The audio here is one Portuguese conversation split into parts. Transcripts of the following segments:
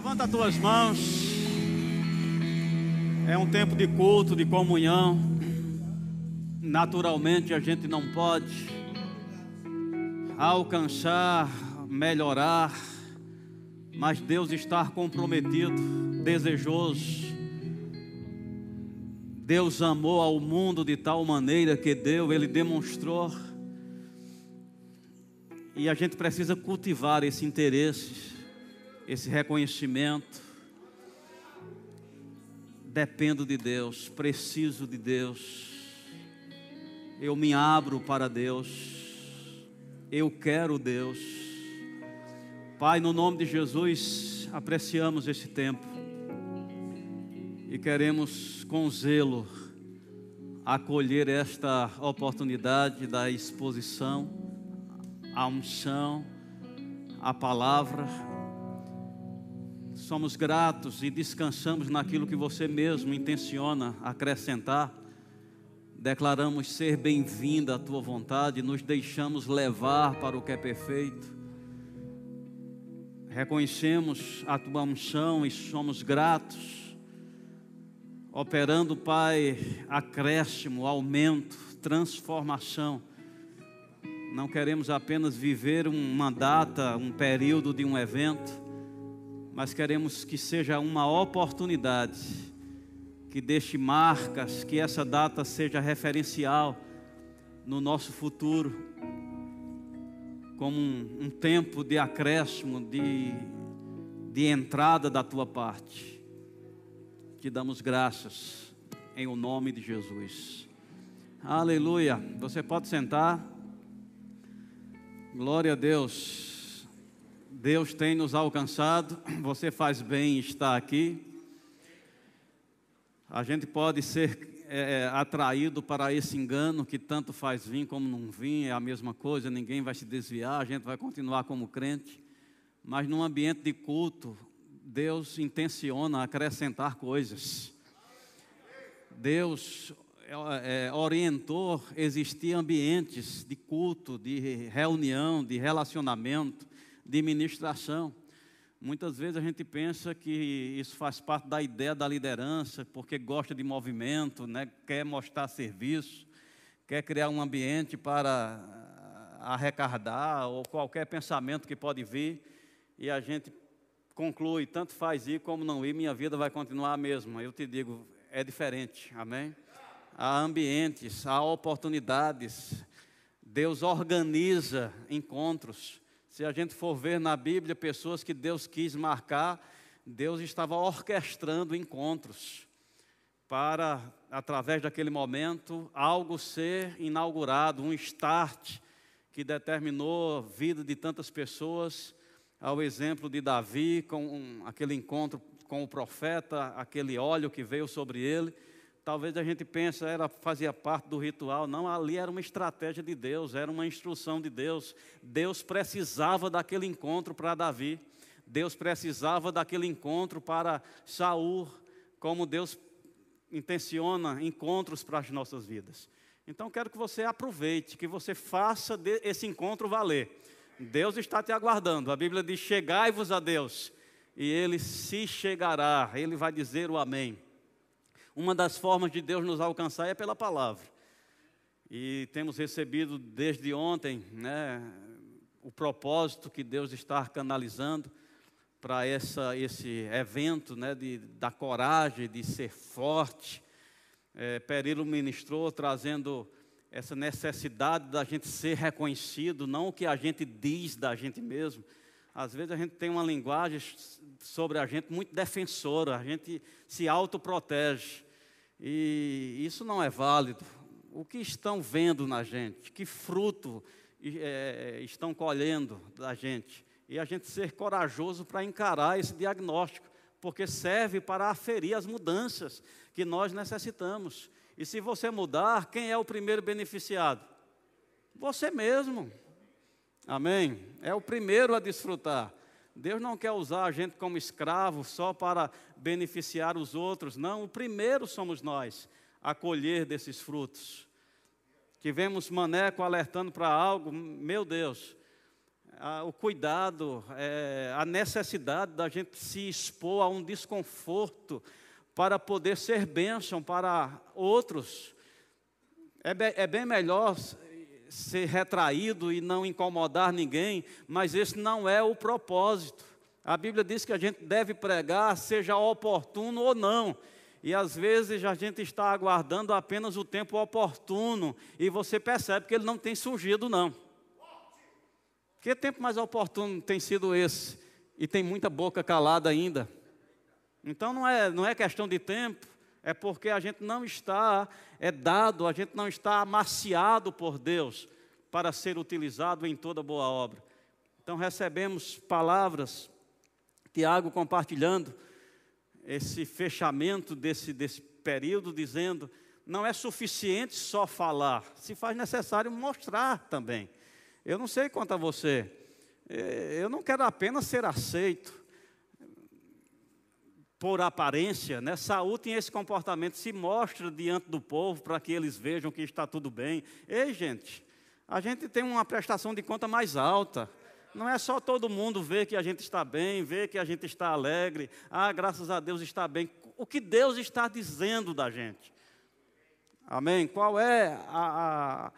Levanta as tuas mãos. É um tempo de culto, de comunhão. Naturalmente a gente não pode alcançar, melhorar, mas Deus está comprometido, desejoso. Deus amou ao mundo de tal maneira que deu, Ele demonstrou. E a gente precisa cultivar esse interesse esse reconhecimento. Dependo de Deus, preciso de Deus. Eu me abro para Deus. Eu quero Deus. Pai, no nome de Jesus, apreciamos esse tempo e queremos com zelo acolher esta oportunidade da exposição, a unção, a palavra somos gratos e descansamos naquilo que você mesmo intenciona acrescentar. Declaramos ser bem-vinda à tua vontade, nos deixamos levar para o que é perfeito. Reconhecemos a tua unção e somos gratos. Operando, Pai, acréscimo, aumento, transformação. Não queremos apenas viver uma data, um período de um evento mas queremos que seja uma oportunidade, que deixe marcas, que essa data seja referencial no nosso futuro, como um, um tempo de acréscimo, de, de entrada da tua parte. Te damos graças em o nome de Jesus. Aleluia. Você pode sentar. Glória a Deus. Deus tem nos alcançado, você faz bem em estar aqui. A gente pode ser é, é, atraído para esse engano que tanto faz vir como não vir, é a mesma coisa, ninguém vai se desviar, a gente vai continuar como crente. Mas num ambiente de culto, Deus intenciona acrescentar coisas. Deus é, é orientou existir ambientes de culto, de reunião, de relacionamento de ministração. Muitas vezes a gente pensa que isso faz parte da ideia da liderança, porque gosta de movimento, né? quer mostrar serviço, quer criar um ambiente para arrecadar, ou qualquer pensamento que pode vir, e a gente conclui, tanto faz ir como não ir, minha vida vai continuar a mesma. Eu te digo, é diferente, amém? Há ambientes, há oportunidades, Deus organiza encontros, se a gente for ver na Bíblia pessoas que Deus quis marcar, Deus estava orquestrando encontros para, através daquele momento, algo ser inaugurado, um start que determinou a vida de tantas pessoas, ao exemplo de Davi, com aquele encontro com o profeta, aquele óleo que veio sobre ele talvez a gente pense era fazia parte do ritual, não, ali era uma estratégia de Deus, era uma instrução de Deus. Deus precisava daquele encontro para Davi. Deus precisava daquele encontro para Saul, como Deus intenciona encontros para as nossas vidas. Então quero que você aproveite, que você faça esse encontro valer. Deus está te aguardando. A Bíblia diz: "Chegai-vos a Deus, e ele se chegará". Ele vai dizer o amém. Uma das formas de Deus nos alcançar é pela palavra. E temos recebido desde ontem né, o propósito que Deus está canalizando para esse evento né, de, da coragem, de ser forte. É, Perilo ministrou trazendo essa necessidade da gente ser reconhecido, não o que a gente diz da gente mesmo. Às vezes a gente tem uma linguagem sobre a gente muito defensora, a gente se autoprotege. E isso não é válido. O que estão vendo na gente? Que fruto é, estão colhendo da gente? E a gente ser corajoso para encarar esse diagnóstico, porque serve para aferir as mudanças que nós necessitamos. E se você mudar, quem é o primeiro beneficiado? Você mesmo. Amém? É o primeiro a desfrutar. Deus não quer usar a gente como escravo só para beneficiar os outros, não. O primeiro somos nós a colher desses frutos. Tivemos maneco alertando para algo, meu Deus, o cuidado, é, a necessidade da gente se expor a um desconforto para poder ser bênção para outros. É, é bem melhor ser retraído e não incomodar ninguém, mas esse não é o propósito. A Bíblia diz que a gente deve pregar, seja oportuno ou não. E às vezes a gente está aguardando apenas o tempo oportuno e você percebe que ele não tem surgido, não. Que tempo mais oportuno tem sido esse? E tem muita boca calada ainda. Então não é, não é questão de tempo, é porque a gente não está é dado, a gente não está amaciado por Deus para ser utilizado em toda boa obra. Então recebemos palavras, Tiago compartilhando esse fechamento desse, desse período, dizendo: não é suficiente só falar, se faz necessário mostrar também. Eu não sei quanto a você, é, eu não quero apenas ser aceito, por aparência, né? Saúl tinha esse comportamento, se mostra diante do povo para que eles vejam que está tudo bem. Ei, gente, a gente tem uma prestação de conta mais alta. Não é só todo mundo ver que a gente está bem, ver que a gente está alegre. Ah, graças a Deus está bem. O que Deus está dizendo da gente? Amém? Qual é a,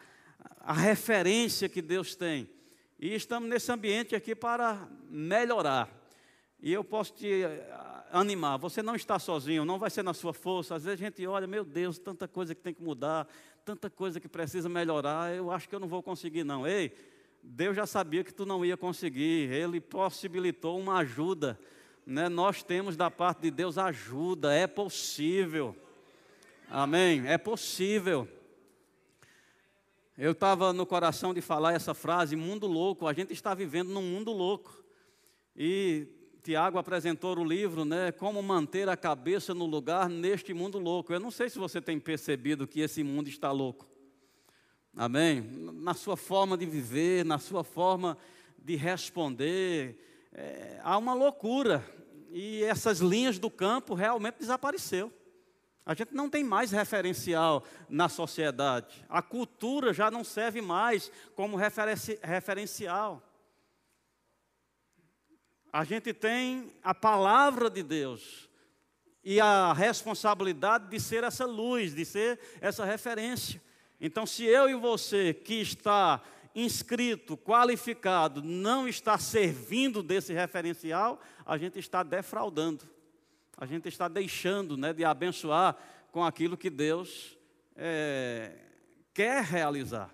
a, a referência que Deus tem? E estamos nesse ambiente aqui para melhorar. E eu posso te animar. Você não está sozinho, não vai ser na sua força. Às vezes a gente olha, meu Deus, tanta coisa que tem que mudar, tanta coisa que precisa melhorar. Eu acho que eu não vou conseguir, não. Ei, Deus já sabia que tu não ia conseguir. Ele possibilitou uma ajuda. Né? Nós temos da parte de Deus ajuda. É possível. Amém? É possível. Eu estava no coração de falar essa frase, mundo louco. A gente está vivendo num mundo louco. E Tiago apresentou o livro, né? Como manter a cabeça no lugar neste mundo louco. Eu não sei se você tem percebido que esse mundo está louco. Amém? Na sua forma de viver, na sua forma de responder, é, há uma loucura. E essas linhas do campo realmente desapareceu. A gente não tem mais referencial na sociedade. A cultura já não serve mais como referenci referencial. A gente tem a palavra de Deus e a responsabilidade de ser essa luz, de ser essa referência. Então, se eu e você que está inscrito, qualificado, não está servindo desse referencial, a gente está defraudando. A gente está deixando né, de abençoar com aquilo que Deus é, quer realizar.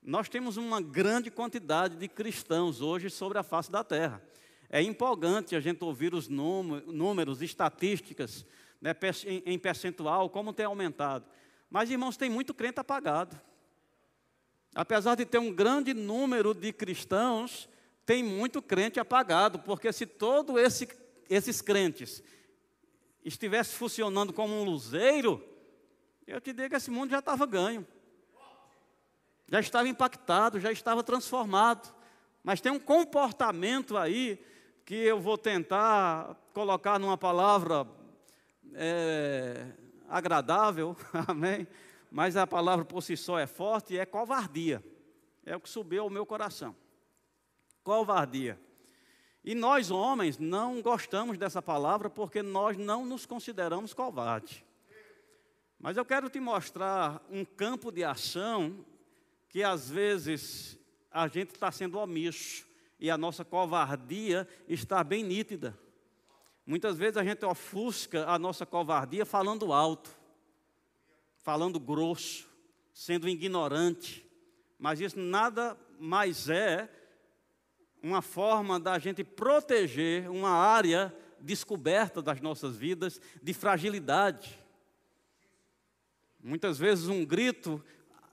Nós temos uma grande quantidade de cristãos hoje sobre a face da terra. É empolgante a gente ouvir os números, estatísticas, né, em percentual, como tem aumentado. Mas, irmãos, tem muito crente apagado. Apesar de ter um grande número de cristãos, tem muito crente apagado, porque se todos esse, esses crentes estivesse funcionando como um luzeiro, eu te digo que esse mundo já estava ganho. Já estava impactado, já estava transformado. Mas tem um comportamento aí que eu vou tentar colocar numa palavra é, agradável, amém? Mas a palavra por si só é forte é covardia. É o que subiu ao meu coração. Covardia. E nós, homens, não gostamos dessa palavra porque nós não nos consideramos covardes. Mas eu quero te mostrar um campo de ação que às vezes a gente está sendo omisso e a nossa covardia está bem nítida. Muitas vezes a gente ofusca a nossa covardia falando alto, falando grosso, sendo ignorante, mas isso nada mais é uma forma da gente proteger uma área descoberta das nossas vidas de fragilidade. Muitas vezes um grito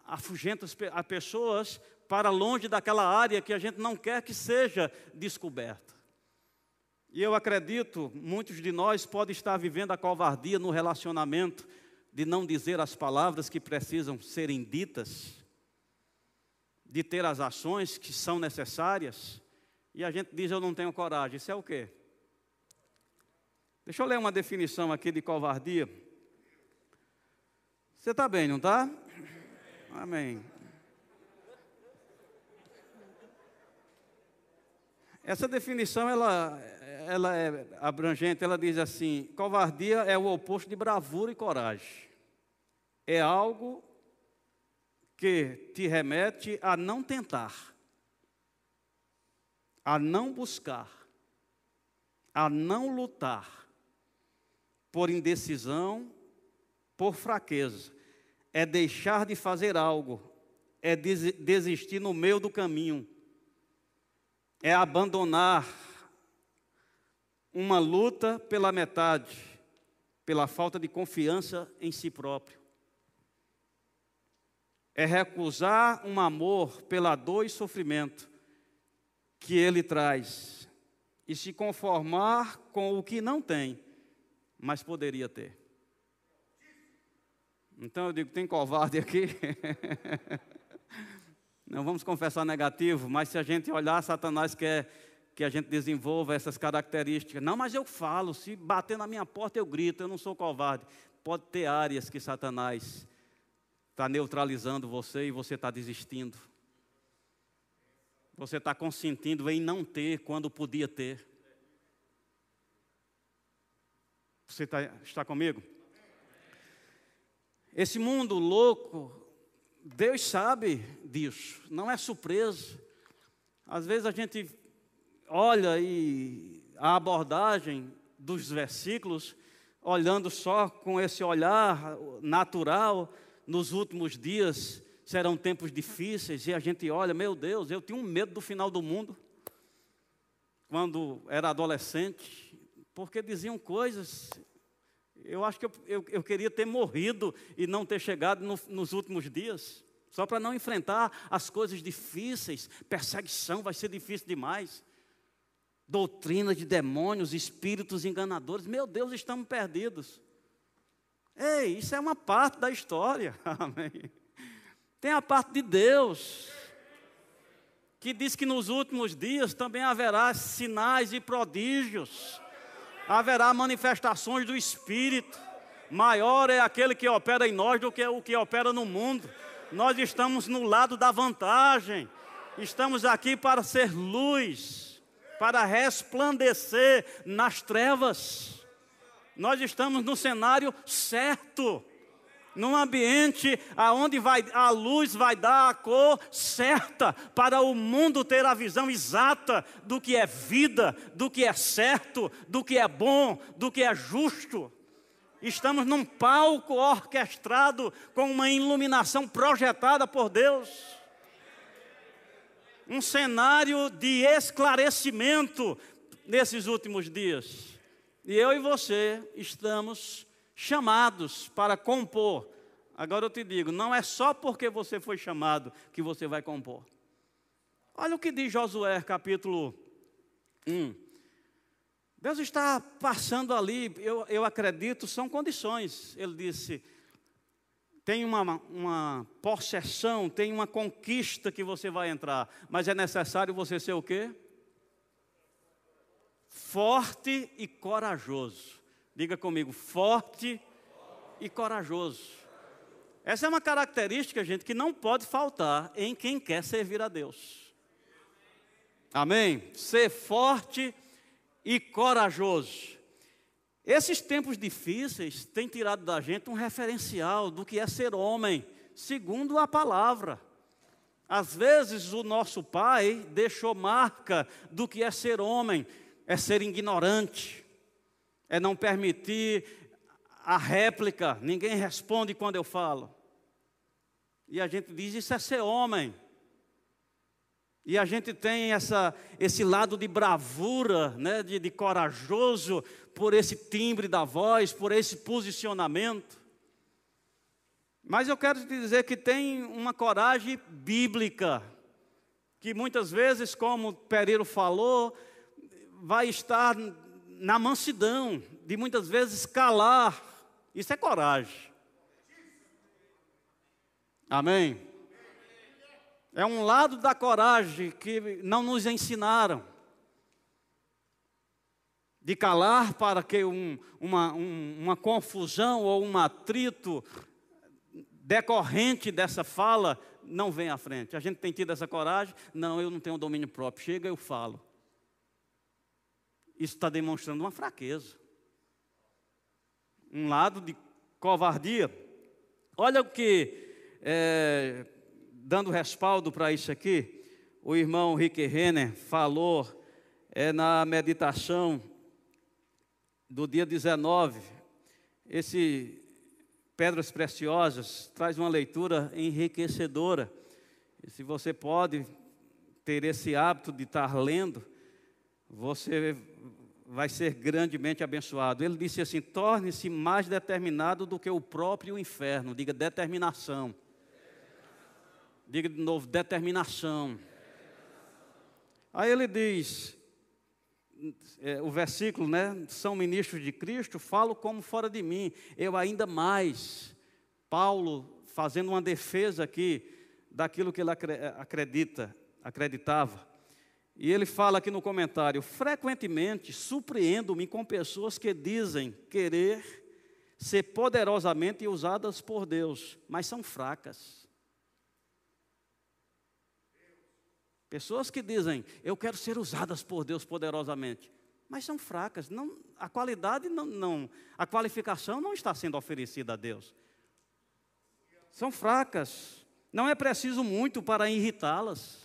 afugenta as pessoas para longe daquela área que a gente não quer que seja descoberta. E eu acredito, muitos de nós podem estar vivendo a covardia no relacionamento de não dizer as palavras que precisam serem ditas, de ter as ações que são necessárias, e a gente diz eu não tenho coragem. Isso é o quê? Deixa eu ler uma definição aqui de covardia. Você está bem, não está? Amém. Essa definição ela, ela é abrangente, ela diz assim: covardia é o oposto de bravura e coragem. É algo que te remete a não tentar, a não buscar, a não lutar por indecisão, por fraqueza. É deixar de fazer algo, é desistir no meio do caminho é abandonar uma luta pela metade, pela falta de confiança em si próprio. É recusar um amor pela dor e sofrimento que ele traz e se conformar com o que não tem, mas poderia ter. Então eu digo: tem covarde aqui? Não vamos confessar negativo, mas se a gente olhar, Satanás quer que a gente desenvolva essas características. Não, mas eu falo, se bater na minha porta eu grito, eu não sou covarde. Pode ter áreas que Satanás está neutralizando você e você está desistindo. Você está consentindo em não ter quando podia ter. Você tá, está comigo? Esse mundo louco Deus sabe disso, não é surpresa. Às vezes a gente olha e a abordagem dos versículos, olhando só com esse olhar natural, nos últimos dias serão tempos difíceis, e a gente olha, meu Deus, eu tinha um medo do final do mundo, quando era adolescente, porque diziam coisas eu acho que eu, eu, eu queria ter morrido e não ter chegado no, nos últimos dias, só para não enfrentar as coisas difíceis. Perseguição vai ser difícil demais. Doutrina de demônios, espíritos enganadores. Meu Deus, estamos perdidos. Ei, isso é uma parte da história. Amém. Tem a parte de Deus, que diz que nos últimos dias também haverá sinais e prodígios haverá manifestações do Espírito. Maior é aquele que opera em nós do que o que opera no mundo. Nós estamos no lado da vantagem. Estamos aqui para ser luz, para resplandecer nas trevas. Nós estamos no cenário certo num ambiente aonde vai, a luz vai dar a cor certa para o mundo ter a visão exata do que é vida, do que é certo, do que é bom, do que é justo. Estamos num palco orquestrado com uma iluminação projetada por Deus. Um cenário de esclarecimento nesses últimos dias. E eu e você estamos chamados para compor. Agora eu te digo, não é só porque você foi chamado que você vai compor. Olha o que diz Josué, capítulo 1. Deus está passando ali, eu, eu acredito, são condições. Ele disse: tem uma, uma possessão, tem uma conquista que você vai entrar, mas é necessário você ser o quê? Forte e corajoso. Diga comigo, forte e corajoso. Essa é uma característica, gente, que não pode faltar em quem quer servir a Deus. Amém? Ser forte e corajoso. Esses tempos difíceis têm tirado da gente um referencial do que é ser homem, segundo a palavra. Às vezes o nosso pai deixou marca do que é ser homem, é ser ignorante, é não permitir a réplica, ninguém responde quando eu falo. E a gente diz: Isso é ser homem. E a gente tem essa, esse lado de bravura, né, de, de corajoso, por esse timbre da voz, por esse posicionamento. Mas eu quero te dizer que tem uma coragem bíblica, que muitas vezes, como Pereiro falou, vai estar na mansidão, de muitas vezes calar. Isso é coragem. Amém? É um lado da coragem que não nos ensinaram. De calar para que um, uma, um, uma confusão ou um atrito decorrente dessa fala não venha à frente. A gente tem tido essa coragem? Não, eu não tenho domínio próprio. Chega, eu falo. Isso está demonstrando uma fraqueza. Um lado de covardia. Olha o que, é, dando respaldo para isso aqui, o irmão Rick Renner falou é, na meditação do dia 19. Esse Pedras Preciosas traz uma leitura enriquecedora. E se você pode ter esse hábito de estar lendo, você vai ser grandemente abençoado. Ele disse assim: torne-se mais determinado do que o próprio inferno. Diga determinação. Diga de novo, determinação. Aí ele diz: é, o versículo, né? São ministros de Cristo, falo como fora de mim. Eu ainda mais. Paulo fazendo uma defesa aqui daquilo que ele acredita, acreditava. E ele fala aqui no comentário: frequentemente surpreendo-me com pessoas que dizem querer ser poderosamente usadas por Deus, mas são fracas. Pessoas que dizem eu quero ser usadas por Deus poderosamente, mas são fracas. Não, a qualidade não, não, a qualificação não está sendo oferecida a Deus. São fracas. Não é preciso muito para irritá-las.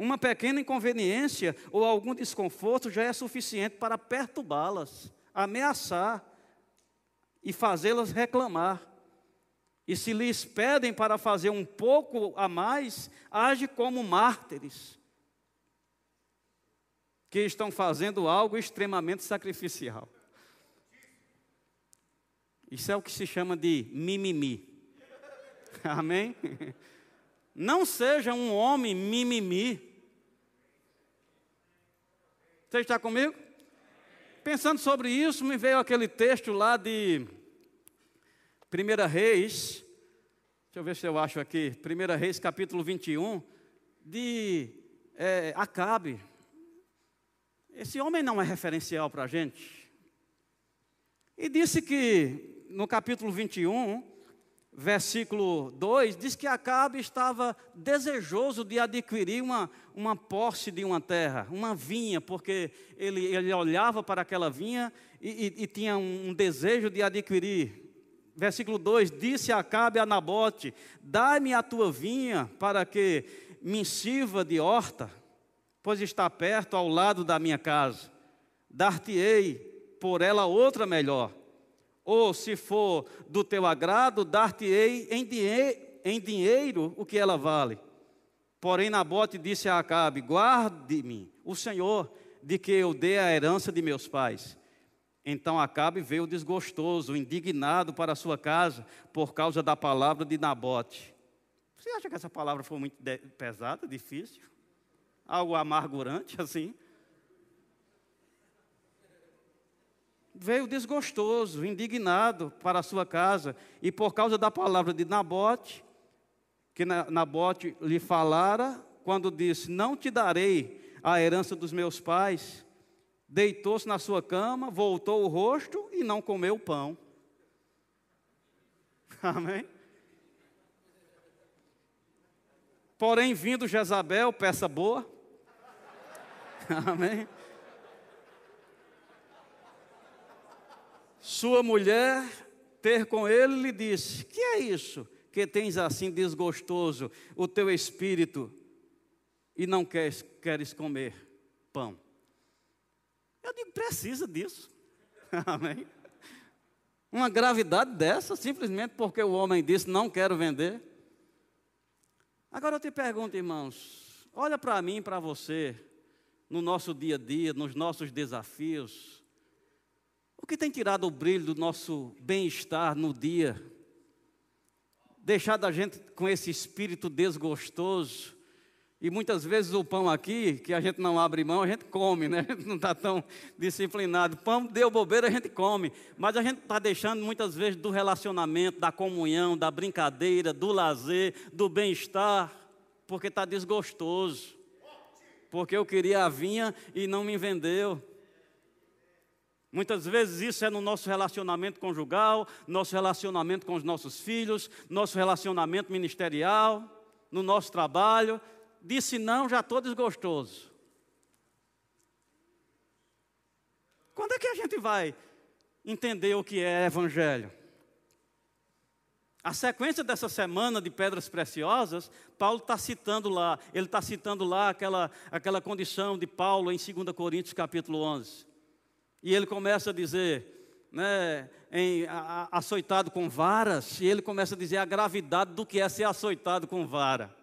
Uma pequena inconveniência ou algum desconforto já é suficiente para perturbá-las, ameaçar e fazê-las reclamar. E se lhes pedem para fazer um pouco a mais, age como mártires, que estão fazendo algo extremamente sacrificial. Isso é o que se chama de mimimi. Amém? Não seja um homem mimimi. Você está comigo? Pensando sobre isso, me veio aquele texto lá de 1 Reis, deixa eu ver se eu acho aqui, 1 Reis capítulo 21, de é, Acabe. Esse homem não é referencial para a gente. E disse que no capítulo 21, versículo 2, diz que Acabe estava desejoso de adquirir uma, uma posse de uma terra, uma vinha, porque ele, ele olhava para aquela vinha e, e, e tinha um, desejo de adquirir. Versículo 2: Disse Acabe a Nabote: Dai-me a tua vinha para que me sirva de horta, pois está perto ao lado da minha casa. Dar-te-ei por ela outra melhor ou se for do teu agrado, dar-te-ei em, em dinheiro o que ela vale. Porém, Nabote disse a Acabe: Guarde-me, o Senhor, de que eu dê a herança de meus pais. Então Acabe veio desgostoso, indignado para sua casa, por causa da palavra de Nabote. Você acha que essa palavra foi muito pesada, difícil? Algo amargurante assim? Veio desgostoso, indignado para a sua casa, e por causa da palavra de Nabote, que Nabote lhe falara, quando disse: Não te darei a herança dos meus pais, deitou-se na sua cama, voltou o rosto e não comeu pão. Amém? Porém, vindo Jezabel, peça boa. Amém? Sua mulher ter com ele lhe disse: Que é isso que tens assim desgostoso o teu espírito e não queres, queres comer pão? Eu digo: precisa disso. Amém. Uma gravidade dessa, simplesmente porque o homem disse: Não quero vender. Agora eu te pergunto, irmãos, olha para mim e para você, no nosso dia a dia, nos nossos desafios, o que tem tirado o brilho do nosso bem-estar no dia? Deixado a gente com esse espírito desgostoso. E muitas vezes o pão aqui, que a gente não abre mão, a gente come, né? A gente não está tão disciplinado. Pão deu bobeira, a gente come. Mas a gente está deixando muitas vezes do relacionamento, da comunhão, da brincadeira, do lazer, do bem-estar, porque está desgostoso. Porque eu queria a vinha e não me vendeu. Muitas vezes isso é no nosso relacionamento conjugal, nosso relacionamento com os nossos filhos, nosso relacionamento ministerial, no nosso trabalho. disse não, já estou desgostoso. Quando é que a gente vai entender o que é evangelho? A sequência dessa semana de pedras preciosas, Paulo está citando lá, ele está citando lá aquela, aquela condição de Paulo em 2 Coríntios capítulo 11. E ele começa a dizer, né, em, a, a, açoitado com varas, e ele começa a dizer a gravidade do que é ser açoitado com vara.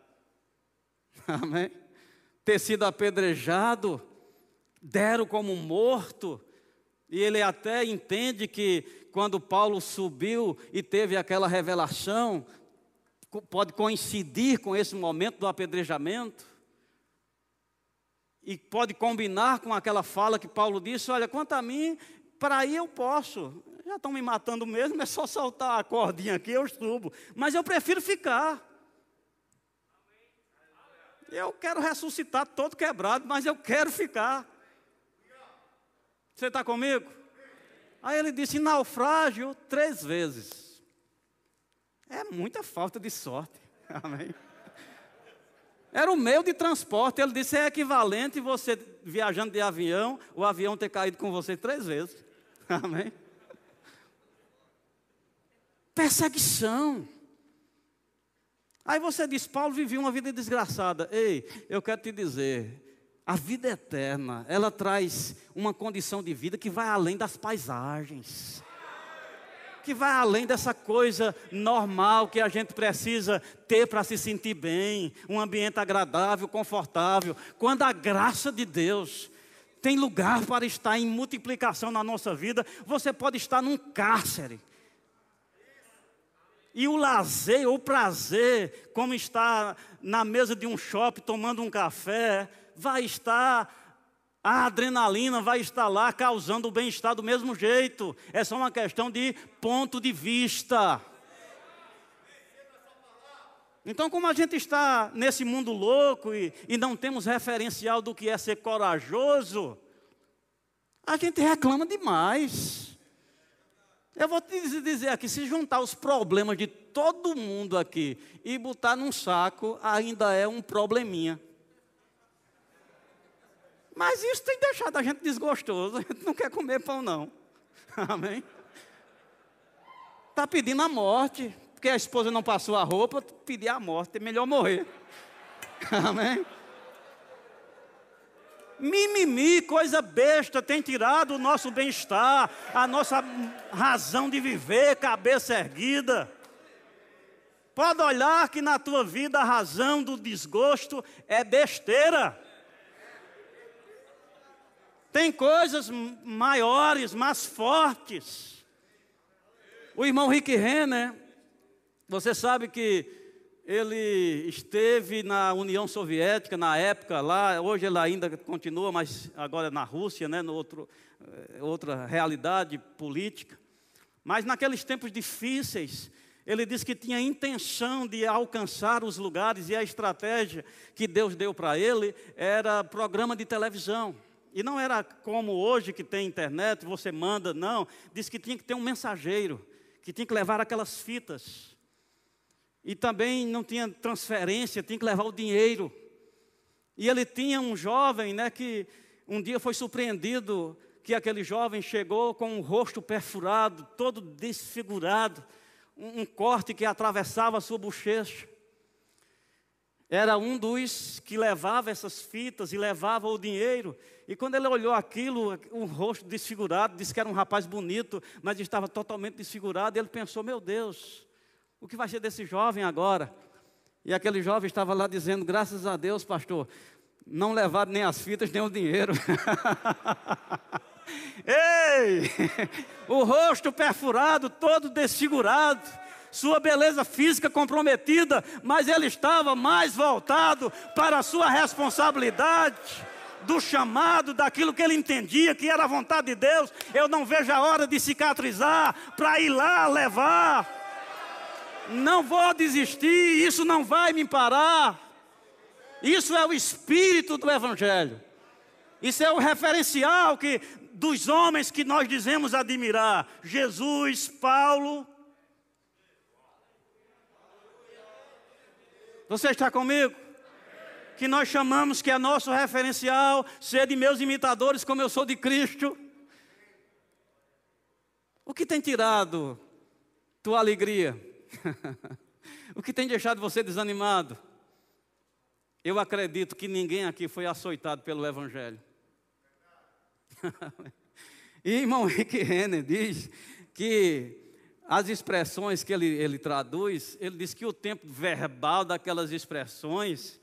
Amém? Ter sido apedrejado, deram como morto, e ele até entende que quando Paulo subiu e teve aquela revelação, pode coincidir com esse momento do apedrejamento. E pode combinar com aquela fala que Paulo disse: Olha, quanto a mim, para aí eu posso. Já estão me matando mesmo, é só soltar a cordinha aqui, eu subo. Mas eu prefiro ficar. Eu quero ressuscitar todo quebrado, mas eu quero ficar. Você está comigo? Aí ele disse: naufrágio três vezes. É muita falta de sorte. Amém. Era o meio de transporte. Ele disse: é equivalente você viajando de avião, o avião ter caído com você três vezes. Amém. Perseguição. Aí você diz: Paulo vivia uma vida desgraçada. Ei, eu quero te dizer: a vida eterna, ela traz uma condição de vida que vai além das paisagens. Que vai além dessa coisa normal que a gente precisa ter para se sentir bem, um ambiente agradável, confortável. Quando a graça de Deus tem lugar para estar em multiplicação na nossa vida, você pode estar num cárcere. E o lazer, o prazer, como estar na mesa de um shopping tomando um café, vai estar, a adrenalina vai estar lá causando o bem-estar do mesmo jeito. É só uma questão de ponto de vista. Então, como a gente está nesse mundo louco e, e não temos referencial do que é ser corajoso, a gente reclama demais. Eu vou te dizer aqui: se juntar os problemas de todo mundo aqui e botar num saco, ainda é um probleminha. Mas isso tem deixado a gente desgostoso. A gente não quer comer pão, não. Amém? Está pedindo a morte, porque a esposa não passou a roupa, pedir a morte, é melhor morrer. Amém? Mimimi, coisa besta, tem tirado o nosso bem-estar, a nossa razão de viver, cabeça erguida. Pode olhar que na tua vida a razão do desgosto é besteira. Tem coisas maiores, mais fortes. O irmão Rick Renner, você sabe que ele esteve na União Soviética na época lá, hoje ele ainda continua, mas agora na Rússia, né, no outro, eh, outra realidade política. Mas naqueles tempos difíceis, ele disse que tinha intenção de alcançar os lugares e a estratégia que Deus deu para ele era programa de televisão. E não era como hoje que tem internet, você manda, não. Diz que tinha que ter um mensageiro, que tinha que levar aquelas fitas. E também não tinha transferência, tinha que levar o dinheiro. E ele tinha um jovem, né, que um dia foi surpreendido que aquele jovem chegou com o rosto perfurado, todo desfigurado, um, um corte que atravessava a sua bochecha era um dos que levava essas fitas e levava o dinheiro. E quando ele olhou aquilo, o rosto desfigurado, disse que era um rapaz bonito, mas estava totalmente desfigurado. Ele pensou: Meu Deus, o que vai ser desse jovem agora? E aquele jovem estava lá dizendo: Graças a Deus, pastor, não levaram nem as fitas, nem o dinheiro. Ei! O rosto perfurado, todo desfigurado sua beleza física comprometida, mas ele estava mais voltado para a sua responsabilidade, do chamado, daquilo que ele entendia que era a vontade de Deus. Eu não vejo a hora de cicatrizar para ir lá levar. Não vou desistir, isso não vai me parar. Isso é o espírito do Evangelho. Isso é o referencial que dos homens que nós dizemos admirar: Jesus, Paulo, Você está comigo? que nós chamamos que é nosso referencial, ser de meus imitadores como eu sou de Cristo. O que tem tirado tua alegria? o que tem deixado você desanimado? Eu acredito que ninguém aqui foi açoitado pelo Evangelho. e irmão Rick Renner diz que as expressões que ele, ele traduz, ele diz que o tempo verbal daquelas expressões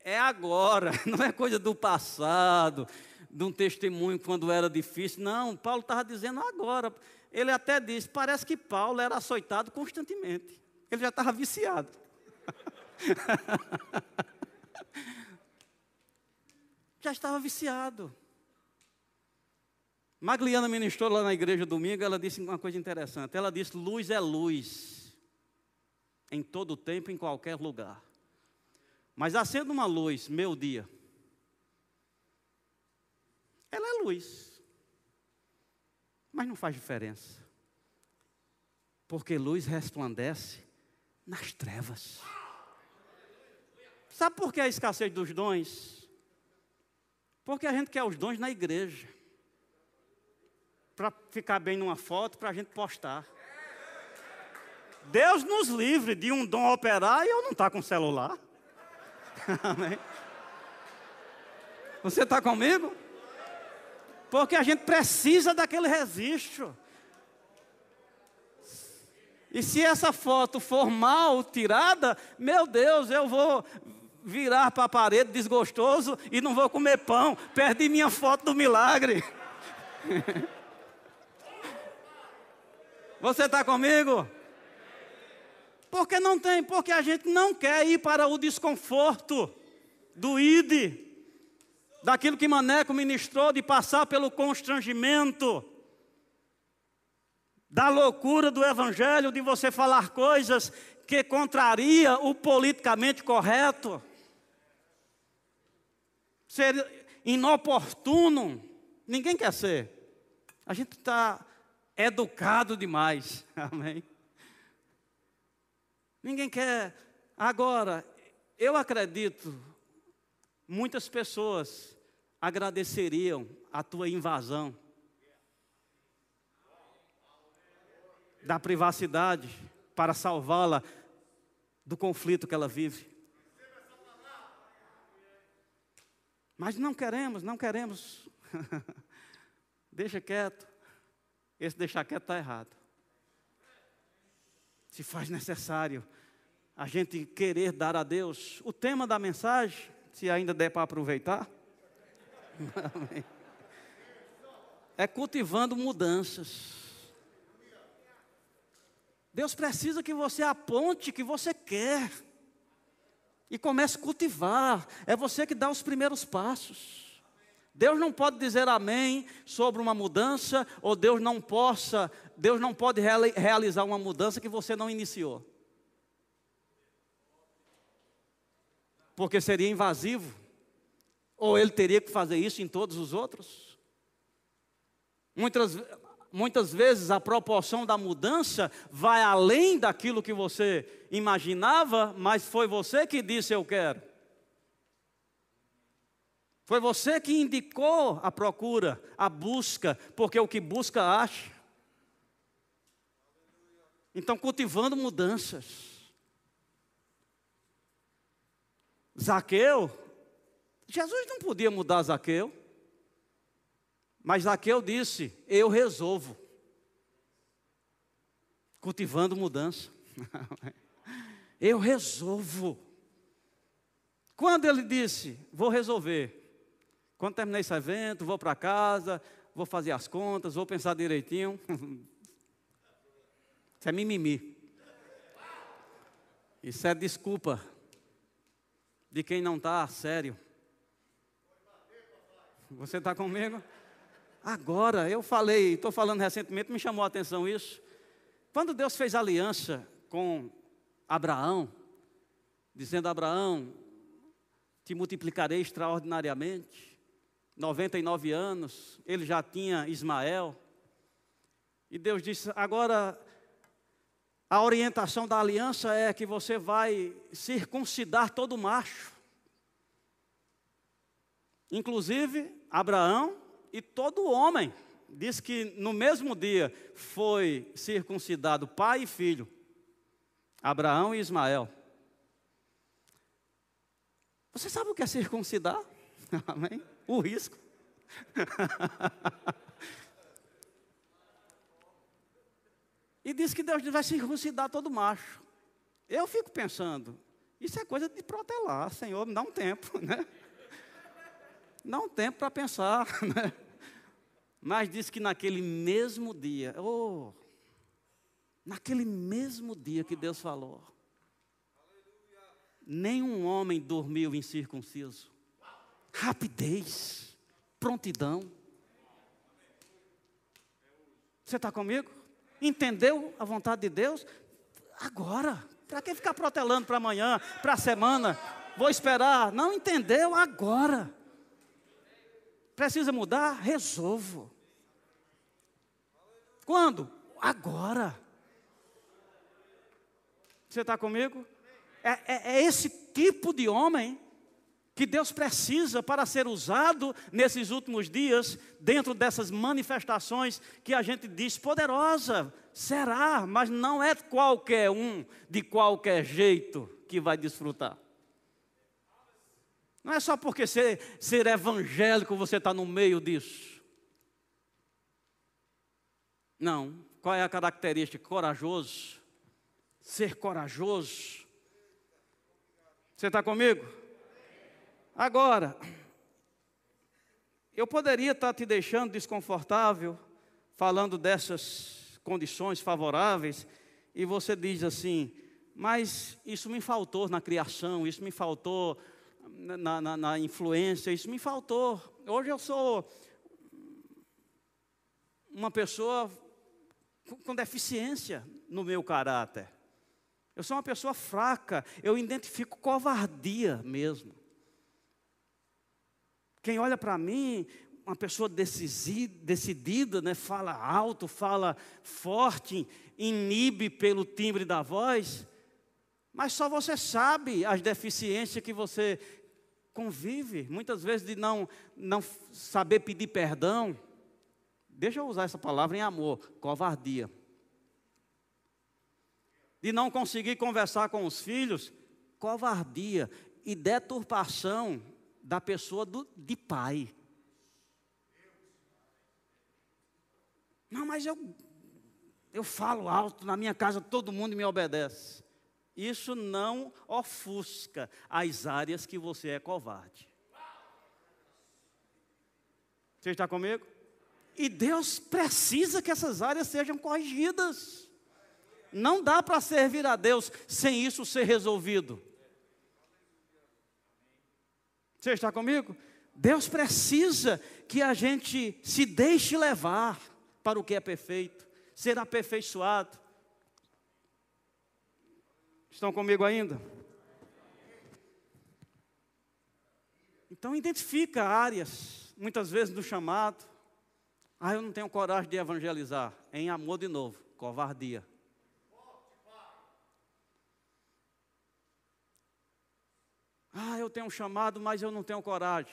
é agora, não é coisa do passado, de um testemunho quando era difícil. Não, Paulo estava dizendo agora. Ele até disse: parece que Paulo era açoitado constantemente. Ele já estava viciado. já estava viciado. Magliana ministrou lá na igreja domingo, ela disse uma coisa interessante. Ela disse: luz é luz, em todo tempo, em qualquer lugar. Mas acendo uma luz, meu dia, ela é luz, mas não faz diferença, porque luz resplandece nas trevas. Sabe por que a escassez dos dons? Porque a gente quer os dons na igreja para ficar bem numa foto, para a gente postar. Deus nos livre de um dom operar e eu não estar tá com celular. Amém? Você está comigo? Porque a gente precisa daquele registro. E se essa foto for mal tirada, meu Deus, eu vou virar para a parede desgostoso e não vou comer pão. Perdi minha foto do milagre. Você está comigo? Porque não tem, porque a gente não quer ir para o desconforto do id, daquilo que Maneco ministrou, de passar pelo constrangimento, da loucura do evangelho, de você falar coisas que contraria o politicamente correto, ser inoportuno, ninguém quer ser. A gente está educado demais. Amém? Ninguém quer. Agora, eu acredito, muitas pessoas agradeceriam a tua invasão da privacidade para salvá-la do conflito que ela vive. Mas não queremos, não queremos. Deixa quieto. Esse deixar quieto está errado. Se faz necessário a gente querer dar a Deus o tema da mensagem, se ainda der para aproveitar. É cultivando mudanças. Deus precisa que você aponte que você quer e comece a cultivar. É você que dá os primeiros passos. Deus não pode dizer amém sobre uma mudança, ou Deus não possa, Deus não pode realizar uma mudança que você não iniciou. Porque seria invasivo. Ou ele teria que fazer isso em todos os outros? Muitas, muitas vezes a proporção da mudança vai além daquilo que você imaginava, mas foi você que disse eu quero. Foi você que indicou a procura, a busca, porque o que busca acha. Então, cultivando mudanças. Zaqueu, Jesus não podia mudar Zaqueu, mas Zaqueu disse: Eu resolvo. Cultivando mudança. Eu resolvo. Quando ele disse: Vou resolver, quando terminei esse evento, vou para casa, vou fazer as contas, vou pensar direitinho. Isso é mimimi. Isso é desculpa de quem não está sério. Você está comigo? Agora, eu falei, estou falando recentemente, me chamou a atenção isso. Quando Deus fez aliança com Abraão, dizendo: Abraão, te multiplicarei extraordinariamente. 99 anos, ele já tinha Ismael. E Deus disse: agora a orientação da aliança é que você vai circuncidar todo macho. Inclusive, Abraão e todo homem. Diz que no mesmo dia foi circuncidado pai e filho, Abraão e Ismael. Você sabe o que é circuncidar? Amém? O risco. e diz que Deus vai circuncidar todo macho. Eu fico pensando, isso é coisa de protelar, Senhor, me dá um tempo, né? Dá um tempo para pensar, né? Mas diz que naquele mesmo dia, oh, naquele mesmo dia que Deus falou, nenhum homem dormiu incircunciso. Rapidez, prontidão. Você está comigo? Entendeu a vontade de Deus? Agora. Para que ficar protelando para amanhã, para a semana? Vou esperar. Não entendeu? Agora. Precisa mudar? Resolvo. Quando? Agora. Você está comigo? É, é, é, esse tipo de homem que Deus precisa para ser usado nesses últimos dias, dentro dessas manifestações que a gente diz poderosa, será, mas não é qualquer um, de qualquer jeito, que vai desfrutar. Não é só porque ser, ser evangélico você está no meio disso. Não. Qual é a característica? Corajoso. Ser corajoso. Você está comigo? Agora, eu poderia estar te deixando desconfortável falando dessas condições favoráveis e você diz assim, mas isso me faltou na criação, isso me faltou na, na, na influência, isso me faltou. Hoje eu sou uma pessoa com deficiência no meu caráter. Eu sou uma pessoa fraca, eu identifico covardia mesmo. Quem olha para mim, uma pessoa decidida, né, fala alto, fala forte, inibe pelo timbre da voz, mas só você sabe as deficiências que você convive, muitas vezes de não, não saber pedir perdão, Deixa eu usar essa palavra em amor, covardia. De não conseguir conversar com os filhos, covardia e deturpação da pessoa do, de pai. Não, mas eu, eu falo alto, na minha casa todo mundo me obedece. Isso não ofusca as áreas que você é covarde. Você está comigo? E Deus precisa que essas áreas sejam corrigidas. Não dá para servir a Deus sem isso ser resolvido. Você está comigo? Deus precisa que a gente se deixe levar para o que é perfeito, ser aperfeiçoado. Estão comigo ainda? Então identifica áreas, muitas vezes do chamado, ah, eu não tenho coragem de evangelizar. Em amor de novo, covardia. Ah, eu tenho um chamado, mas eu não tenho coragem.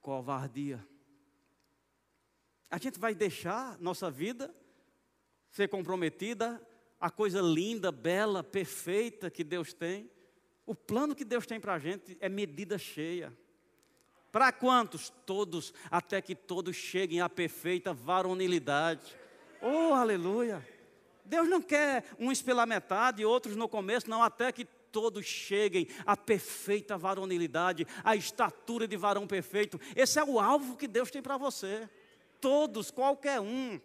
Covardia. A gente vai deixar nossa vida ser comprometida, a coisa linda, bela, perfeita que Deus tem. O plano que Deus tem para a gente é medida cheia. Para quantos? Todos, até que todos cheguem à perfeita varonilidade. Oh, aleluia! Deus não quer uns pela metade e outros no começo, não, até que todos cheguem à perfeita varonilidade, à estatura de varão perfeito. Esse é o alvo que Deus tem para você. Todos, qualquer um.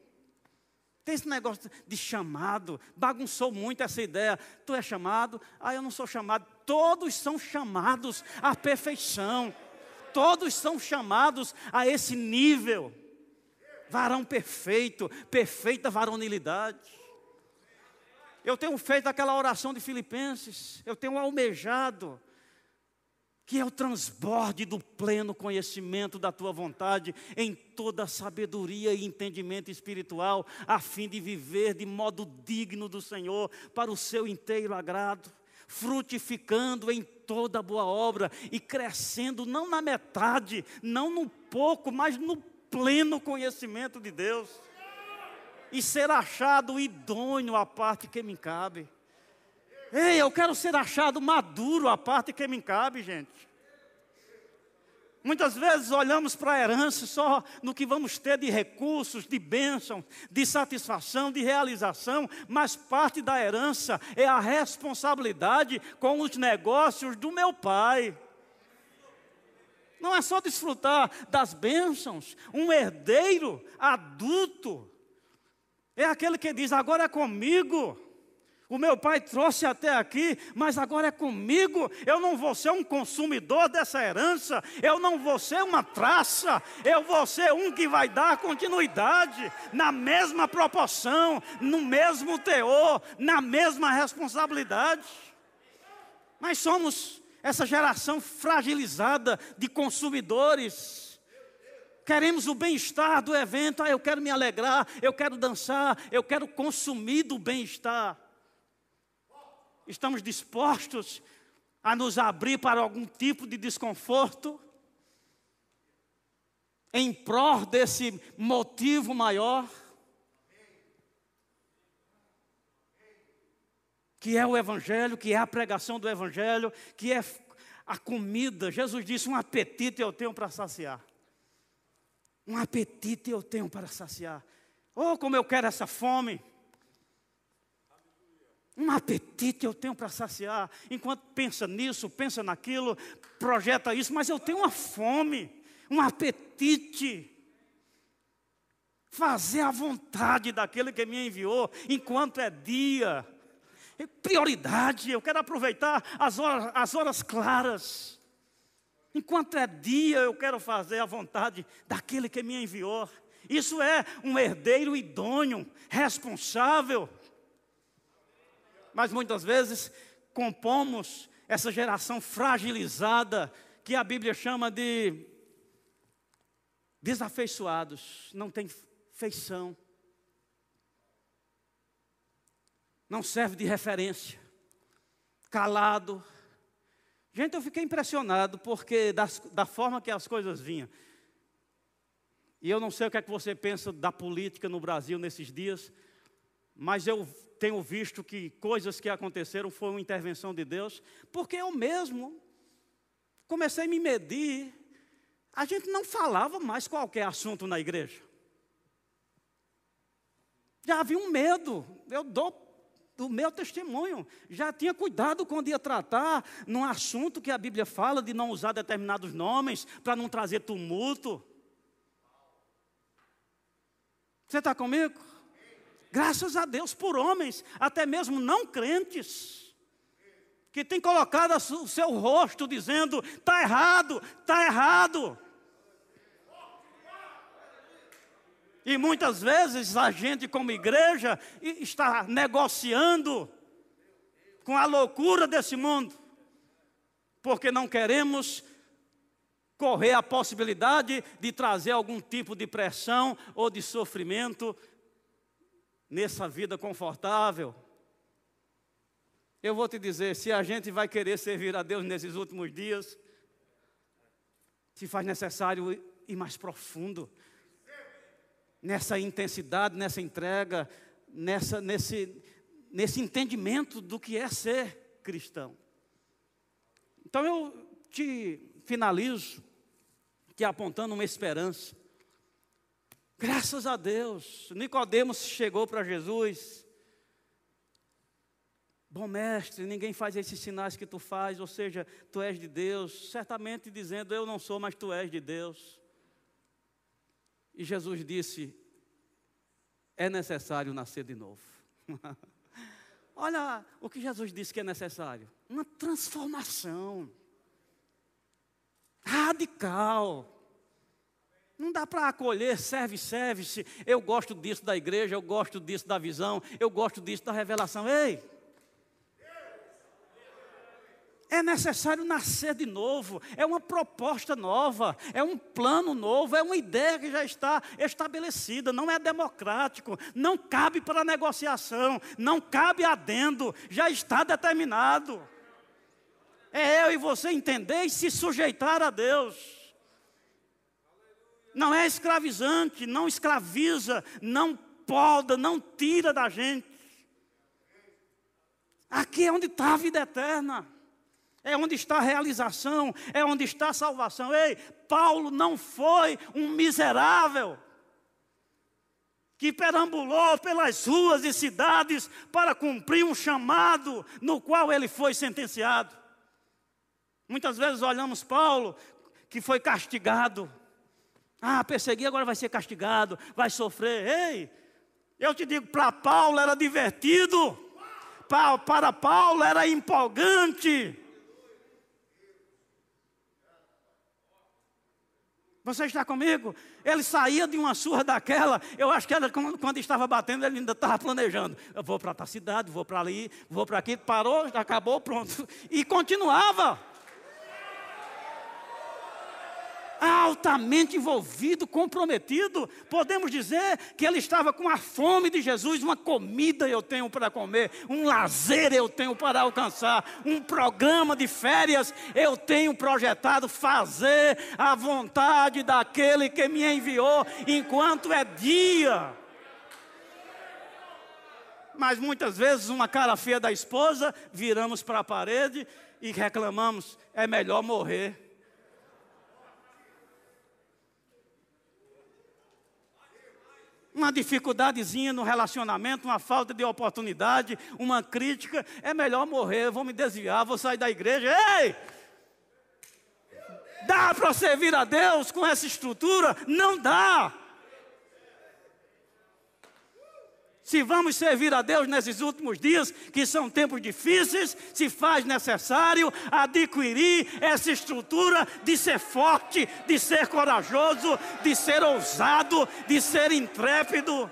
Tem esse negócio de chamado, bagunçou muito essa ideia. Tu é chamado? Ah, eu não sou chamado. Todos são chamados à perfeição todos são chamados a esse nível. Varão perfeito, perfeita varonilidade. Eu tenho feito aquela oração de Filipenses, eu tenho almejado, que é o transborde do pleno conhecimento da tua vontade, em toda sabedoria e entendimento espiritual, a fim de viver de modo digno do Senhor, para o seu inteiro agrado frutificando em toda boa obra e crescendo não na metade, não no pouco, mas no pleno conhecimento de Deus. E ser achado idôneo à parte que me cabe. Ei, eu quero ser achado maduro à parte que me cabe, gente. Muitas vezes olhamos para a herança só no que vamos ter de recursos, de bênção, de satisfação, de realização, mas parte da herança é a responsabilidade com os negócios do meu pai. Não é só desfrutar das bênçãos, um herdeiro adulto é aquele que diz: agora é comigo. O meu pai trouxe até aqui, mas agora é comigo. Eu não vou ser um consumidor dessa herança, eu não vou ser uma traça, eu vou ser um que vai dar continuidade, na mesma proporção, no mesmo teor, na mesma responsabilidade. Mas somos essa geração fragilizada de consumidores. Queremos o bem-estar do evento, ah, eu quero me alegrar, eu quero dançar, eu quero consumir do bem-estar estamos dispostos a nos abrir para algum tipo de desconforto, em prol desse motivo maior, que é o Evangelho, que é a pregação do Evangelho, que é a comida. Jesus disse: Um apetite eu tenho para saciar. Um apetite eu tenho para saciar. Oh, como eu quero essa fome. Um apetite eu tenho para saciar. Enquanto pensa nisso, pensa naquilo, projeta isso, mas eu tenho uma fome, um apetite. Fazer a vontade daquele que me enviou, enquanto é dia. É prioridade, eu quero aproveitar as horas, as horas claras. Enquanto é dia, eu quero fazer a vontade daquele que me enviou. Isso é um herdeiro idôneo, responsável mas muitas vezes compomos essa geração fragilizada que a Bíblia chama de desafeiçoados, não tem feição, não serve de referência, calado. Gente, eu fiquei impressionado porque das, da forma que as coisas vinham. E eu não sei o que é que você pensa da política no Brasil nesses dias, mas eu tenho visto que coisas que aconteceram foram intervenção de Deus, porque eu mesmo comecei a me medir. A gente não falava mais qualquer assunto na igreja. Já havia um medo, eu dou o meu testemunho. Já tinha cuidado quando ia tratar num assunto que a Bíblia fala de não usar determinados nomes para não trazer tumulto. Você está comigo? Graças a Deus por homens, até mesmo não crentes, que têm colocado o seu rosto dizendo: está errado, está errado. E muitas vezes a gente, como igreja, está negociando com a loucura desse mundo, porque não queremos correr a possibilidade de trazer algum tipo de pressão ou de sofrimento nessa vida confortável. Eu vou te dizer, se a gente vai querer servir a Deus nesses últimos dias, se faz necessário ir mais profundo nessa intensidade, nessa entrega, nessa, nesse, nesse entendimento do que é ser cristão. Então eu te finalizo te apontando uma esperança. Graças a Deus, Nicodemos chegou para Jesus. Bom mestre, ninguém faz esses sinais que tu faz, ou seja, tu és de Deus, certamente dizendo eu não sou, mas tu és de Deus. E Jesus disse: é necessário nascer de novo. Olha o que Jesus disse que é necessário: uma transformação radical. Não dá para acolher, serve, serve-se. Eu gosto disso da igreja, eu gosto disso da visão, eu gosto disso da revelação. Ei! É necessário nascer de novo, é uma proposta nova, é um plano novo, é uma ideia que já está estabelecida, não é democrático, não cabe para negociação, não cabe adendo, já está determinado. É eu e você entender e se sujeitar a Deus. Não é escravizante, não escraviza, não poda, não tira da gente. Aqui é onde está a vida eterna. É onde está a realização, é onde está a salvação. Ei, Paulo não foi um miserável que perambulou pelas ruas e cidades para cumprir um chamado no qual ele foi sentenciado. Muitas vezes olhamos Paulo, que foi castigado. Ah, persegui, agora vai ser castigado, vai sofrer. Ei, eu te digo, para Paulo era divertido, para Paulo era empolgante. Você está comigo? Ele saía de uma surra daquela, eu acho que quando estava batendo, ele ainda estava planejando. Eu vou para a cidade, vou para ali, vou para aqui, parou, acabou, pronto. E continuava. Altamente envolvido, comprometido. Podemos dizer que ele estava com a fome de Jesus, uma comida eu tenho para comer, um lazer eu tenho para alcançar, um programa de férias eu tenho projetado fazer a vontade daquele que me enviou enquanto é dia. Mas muitas vezes, uma cara feia da esposa, viramos para a parede e reclamamos: é melhor morrer. Uma dificuldadezinha no relacionamento, uma falta de oportunidade, uma crítica, é melhor morrer, vou me desviar, vou sair da igreja. Ei! Dá para servir a Deus com essa estrutura? Não dá. Se vamos servir a Deus nesses últimos dias, que são tempos difíceis, se faz necessário adquirir essa estrutura de ser forte, de ser corajoso, de ser ousado, de ser intrépido.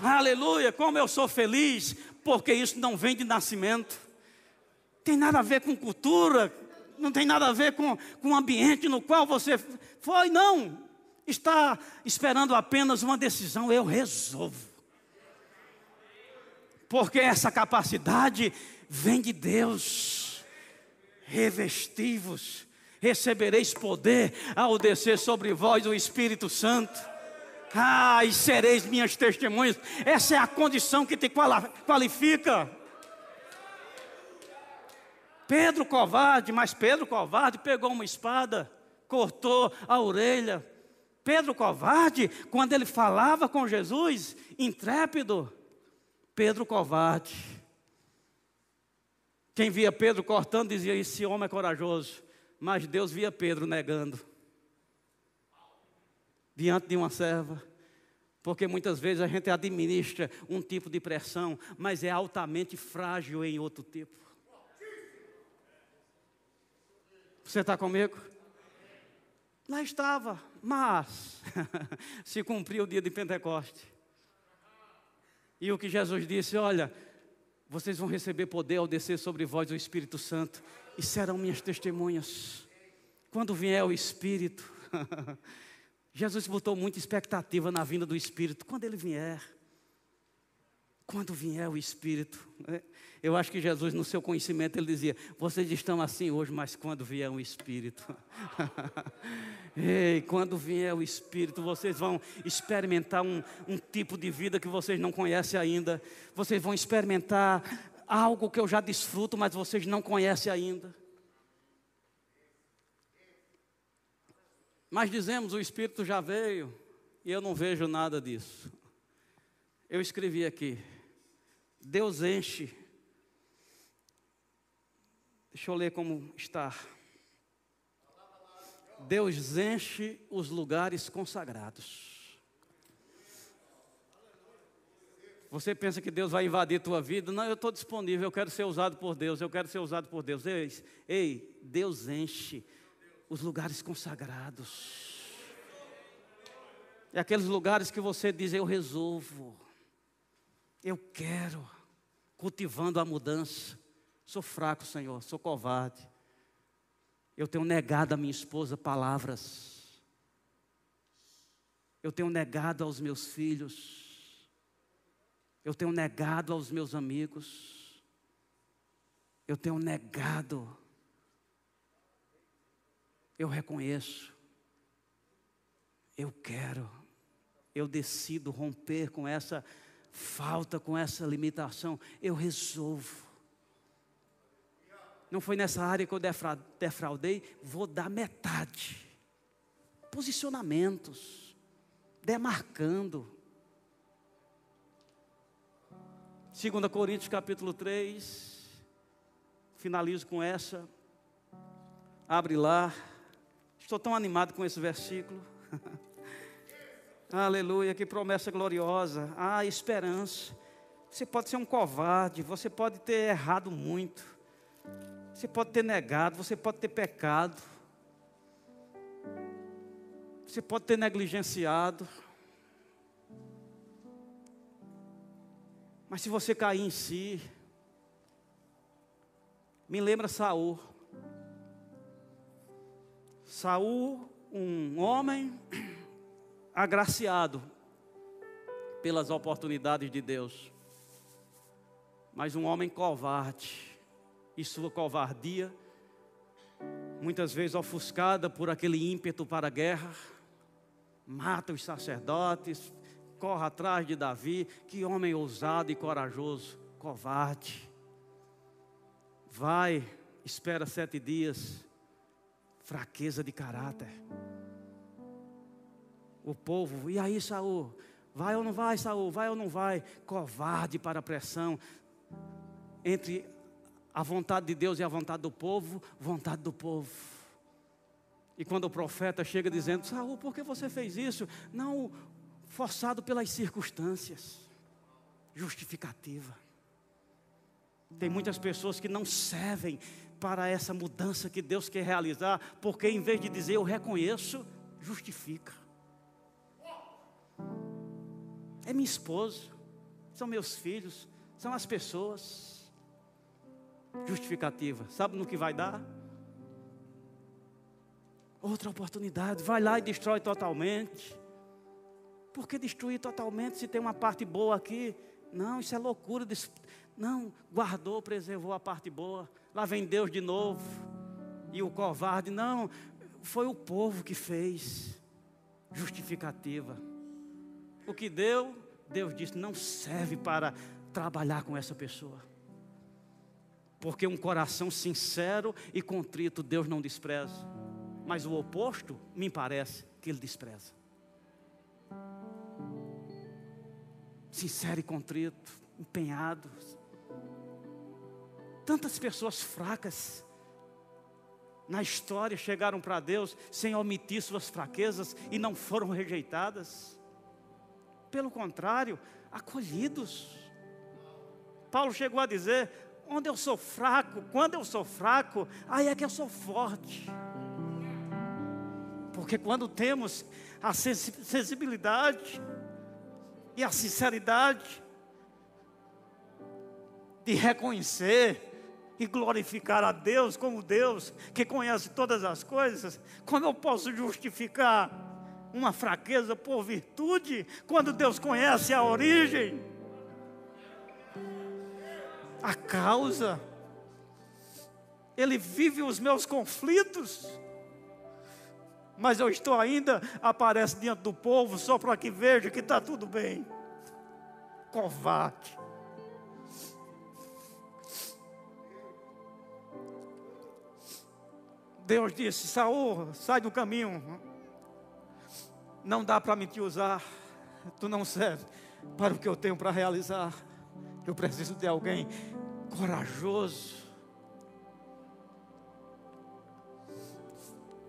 Aleluia, como eu sou feliz, porque isso não vem de nascimento, tem nada a ver com cultura, não tem nada a ver com, com o ambiente no qual você foi, não está esperando apenas uma decisão, eu resolvo. Porque essa capacidade vem de Deus. Revestivos, recebereis poder ao descer sobre vós o Espírito Santo. Ah, e sereis minhas testemunhas. Essa é a condição que te qualifica. Pedro covarde, mas Pedro covarde pegou uma espada, cortou a orelha Pedro covarde, quando ele falava com Jesus, intrépido. Pedro covarde. Quem via Pedro cortando dizia: Esse homem é corajoso. Mas Deus via Pedro negando. Diante de uma serva. Porque muitas vezes a gente administra um tipo de pressão, mas é altamente frágil em outro tipo. Você está comigo? Lá estava, mas se cumpriu o dia de Pentecoste. E o que Jesus disse: Olha, vocês vão receber poder ao descer sobre vós o Espírito Santo, e serão minhas testemunhas. Quando vier o Espírito, Jesus botou muita expectativa na vinda do Espírito. Quando ele vier, quando vier o Espírito, né? eu acho que Jesus, no seu conhecimento, ele dizia: Vocês estão assim hoje, mas quando vier o Espírito, ei, quando vier o Espírito, vocês vão experimentar um, um tipo de vida que vocês não conhecem ainda, vocês vão experimentar algo que eu já desfruto, mas vocês não conhecem ainda. Mas dizemos: O Espírito já veio, e eu não vejo nada disso. Eu escrevi aqui. Deus enche. Deixa eu ler como está. Deus enche os lugares consagrados. Você pensa que Deus vai invadir tua vida? Não, eu estou disponível, eu quero ser usado por Deus, eu quero ser usado por Deus. Ei, ei, Deus enche os lugares consagrados. É aqueles lugares que você diz, eu resolvo, eu quero cultivando a mudança. Sou fraco, Senhor, sou covarde. Eu tenho negado a minha esposa palavras. Eu tenho negado aos meus filhos. Eu tenho negado aos meus amigos. eu tenho negado, eu reconheço, eu quero, eu decido romper com essa falta, com essa limitação, eu resolvo. Não foi nessa área que eu defraudei, vou dar metade. Posicionamentos, demarcando. 2 Coríntios capítulo 3, finalizo com essa. Abre lá. Estou tão animado com esse versículo. Aleluia, que promessa gloriosa. Ah, esperança. Você pode ser um covarde, você pode ter errado muito. Você pode ter negado, você pode ter pecado. Você pode ter negligenciado. Mas se você cair em si, me lembra Saul. Saul, um homem agraciado pelas oportunidades de Deus, mas um homem covarde, e sua covardia, muitas vezes ofuscada por aquele ímpeto para a guerra, mata os sacerdotes, corre atrás de Davi, que homem ousado e corajoso, covarde. Vai, espera sete dias, fraqueza de caráter o povo. E aí, Saul? Vai ou não vai, Saul? Vai ou não vai? Covarde para a pressão. Entre a vontade de Deus e a vontade do povo, vontade do povo. E quando o profeta chega dizendo: Saul, por que você fez isso? Não forçado pelas circunstâncias. Justificativa. Tem muitas pessoas que não servem para essa mudança que Deus quer realizar, porque em vez de dizer eu reconheço, justifica. É minha esposa, são meus filhos, são as pessoas. Justificativa. Sabe no que vai dar? Outra oportunidade. Vai lá e destrói totalmente. Por que destruir totalmente se tem uma parte boa aqui? Não, isso é loucura. Não, guardou, preservou a parte boa. Lá vem Deus de novo. E o covarde, não, foi o povo que fez. Justificativa. O que deu, Deus disse, não serve para trabalhar com essa pessoa. Porque um coração sincero e contrito Deus não despreza. Mas o oposto, me parece, que Ele despreza. Sincero e contrito, empenhado. Tantas pessoas fracas na história chegaram para Deus sem omitir suas fraquezas e não foram rejeitadas pelo contrário, acolhidos. Paulo chegou a dizer: onde eu sou fraco, quando eu sou fraco, aí é que eu sou forte. Porque quando temos a sensibilidade e a sinceridade de reconhecer e glorificar a Deus como Deus que conhece todas as coisas, como eu posso justificar uma fraqueza por virtude, quando Deus conhece a origem, a causa, Ele vive os meus conflitos, mas eu estou ainda, aparece diante do povo só para que veja que está tudo bem. Covarde. Deus disse: Saul, sai do caminho, não dá para me te usar, tu não serve para o que eu tenho para realizar. Eu preciso de alguém corajoso,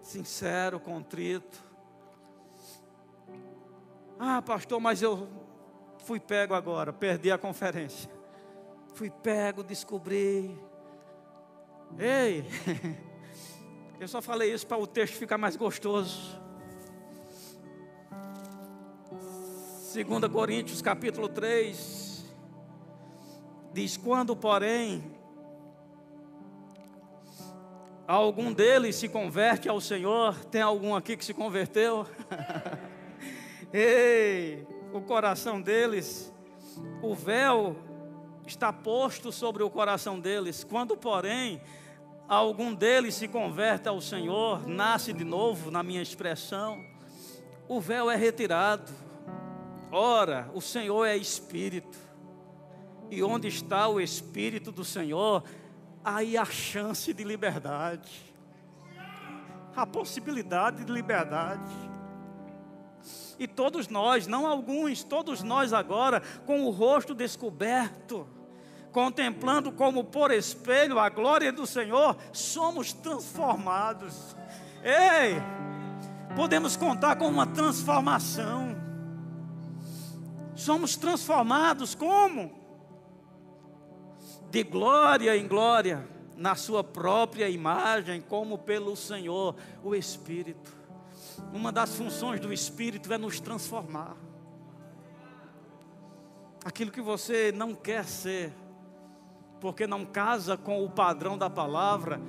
sincero, contrito. Ah, pastor, mas eu fui pego agora, perdi a conferência. Fui pego, descobri. Ei, eu só falei isso para o texto ficar mais gostoso. 2 Coríntios capítulo 3, diz: Quando, porém, algum deles se converte ao Senhor, tem algum aqui que se converteu? Ei, o coração deles, o véu está posto sobre o coração deles. Quando, porém, algum deles se converte ao Senhor, nasce de novo, na minha expressão, o véu é retirado. Ora, o Senhor é Espírito. E onde está o Espírito do Senhor, aí a chance de liberdade, a possibilidade de liberdade. E todos nós, não alguns, todos nós agora, com o rosto descoberto, contemplando como por espelho a glória do Senhor, somos transformados. Ei, podemos contar com uma transformação. Somos transformados como? De glória em glória, na Sua própria imagem, como pelo Senhor, o Espírito. Uma das funções do Espírito é nos transformar. Aquilo que você não quer ser, porque não casa com o padrão da palavra,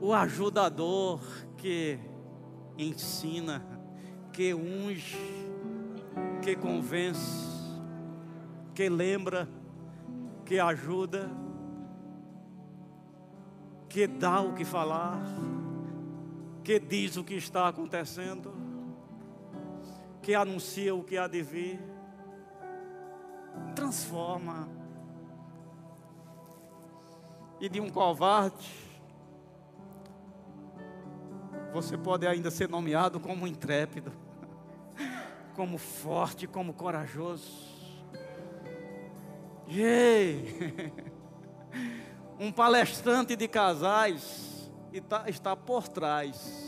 o ajudador que ensina, que unge, que convence, que lembra, que ajuda, que dá o que falar, que diz o que está acontecendo, que anuncia o que há de vir, transforma e de um covarde, você pode ainda ser nomeado como intrépido, como forte, como corajoso. Ei! Um palestrante de casais está, por trás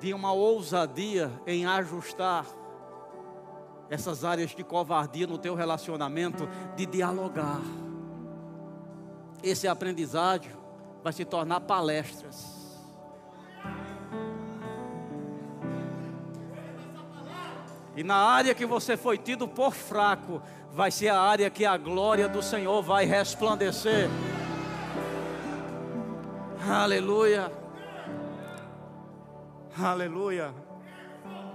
de uma ousadia em ajustar essas áreas de covardia no teu relacionamento, de dialogar esse aprendizado vai se tornar palestras. E na área que você foi tido por fraco, vai ser a área que a glória do Senhor vai resplandecer. Aleluia. Aleluia.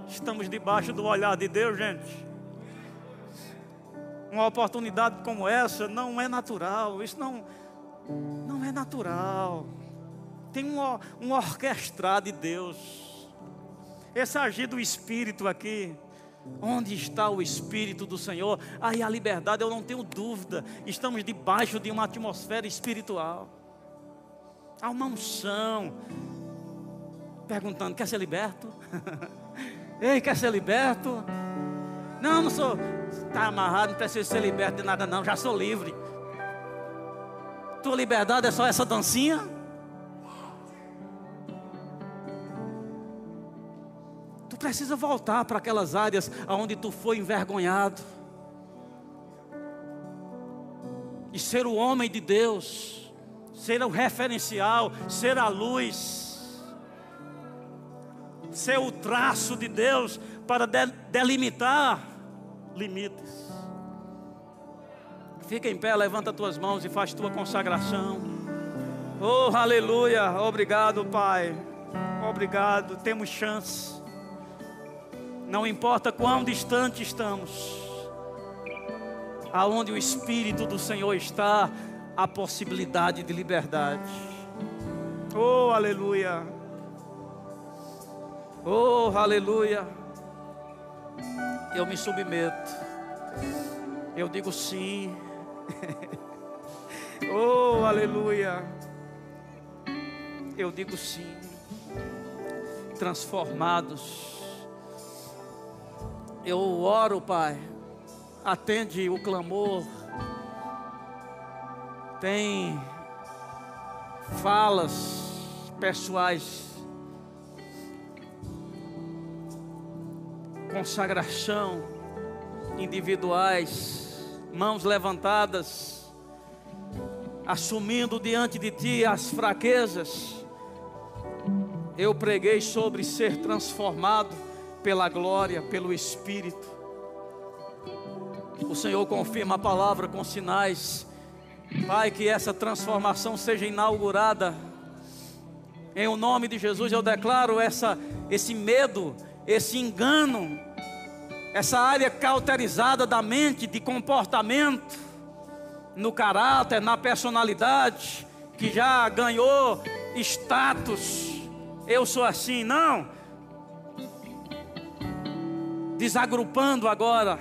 Estamos debaixo do olhar de Deus, gente. Uma oportunidade como essa não é natural. Isso não não é natural. Tem um, um orquestrado de Deus. Esse agir do Espírito aqui. Onde está o Espírito do Senhor? Aí a liberdade, eu não tenho dúvida. Estamos debaixo de uma atmosfera espiritual. Há uma unção. Perguntando: quer ser liberto? Ei, quer ser liberto? Não, não sou. Está amarrado, não precisa ser liberto de nada, não. Já sou livre. Tua liberdade é só essa dancinha? Precisa voltar para aquelas áreas onde tu foi envergonhado. E ser o homem de Deus, ser o referencial, ser a luz, ser o traço de Deus para delimitar limites. Fica em pé, levanta tuas mãos e faz tua consagração. Oh, aleluia. Obrigado, Pai. Obrigado. Temos chance. Não importa quão distante estamos. Aonde o Espírito do Senhor está, a possibilidade de liberdade. Oh, aleluia. Oh, aleluia. Eu me submeto. Eu digo sim. oh, aleluia. Eu digo sim. Transformados. Eu oro, Pai. Atende o clamor. Tem falas pessoais. Consagração individuais mãos levantadas, assumindo diante de ti as fraquezas. Eu preguei sobre ser transformado pela glória, pelo Espírito. O Senhor confirma a palavra com sinais. Pai, que essa transformação seja inaugurada. Em o nome de Jesus eu declaro essa, esse medo, esse engano essa área cauterizada da mente, de comportamento, no caráter, na personalidade, que já ganhou status. Eu sou assim, não. Desagrupando agora.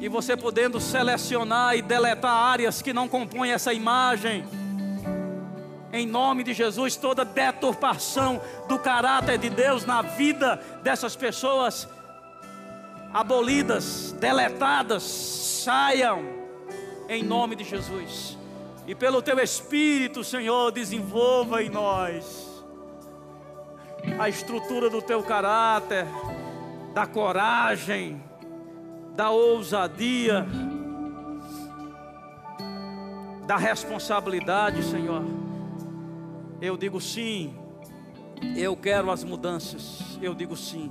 E você podendo selecionar e deletar áreas que não compõem essa imagem. Em nome de Jesus, toda deturpação do caráter de Deus na vida dessas pessoas abolidas, deletadas, saiam em nome de Jesus. E pelo teu Espírito, Senhor, desenvolva em nós a estrutura do teu caráter, da coragem, da ousadia, da responsabilidade, Senhor. Eu digo sim, eu quero as mudanças, eu digo sim.